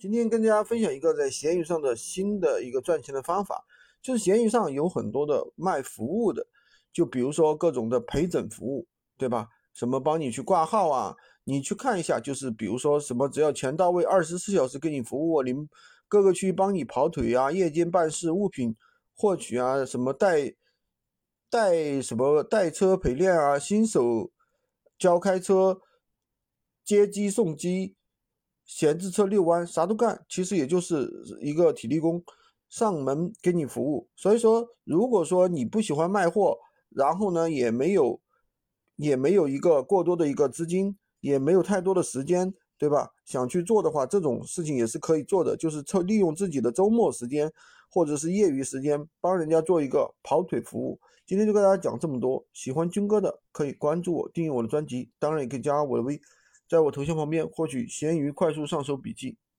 今天跟大家分享一个在闲鱼上的新的一个赚钱的方法，就是闲鱼上有很多的卖服务的，就比如说各种的陪诊服务，对吧？什么帮你去挂号啊，你去看一下，就是比如说什么只要钱到位，二十四小时给你服务，您各个区帮你跑腿啊，夜间办事，物品获取啊，什么代代什么代车陪练啊，新手教开车，接机送机。闲置车遛弯，啥都干，其实也就是一个体力工上门给你服务。所以说，如果说你不喜欢卖货，然后呢也没有也没有一个过多的一个资金，也没有太多的时间，对吧？想去做的话，这种事情也是可以做的，就是抽利用自己的周末时间或者是业余时间，帮人家做一个跑腿服务。今天就跟大家讲这么多，喜欢军哥的可以关注我，订阅我的专辑，当然也可以加我的微。在我头像旁边获取闲鱼快速上手笔记。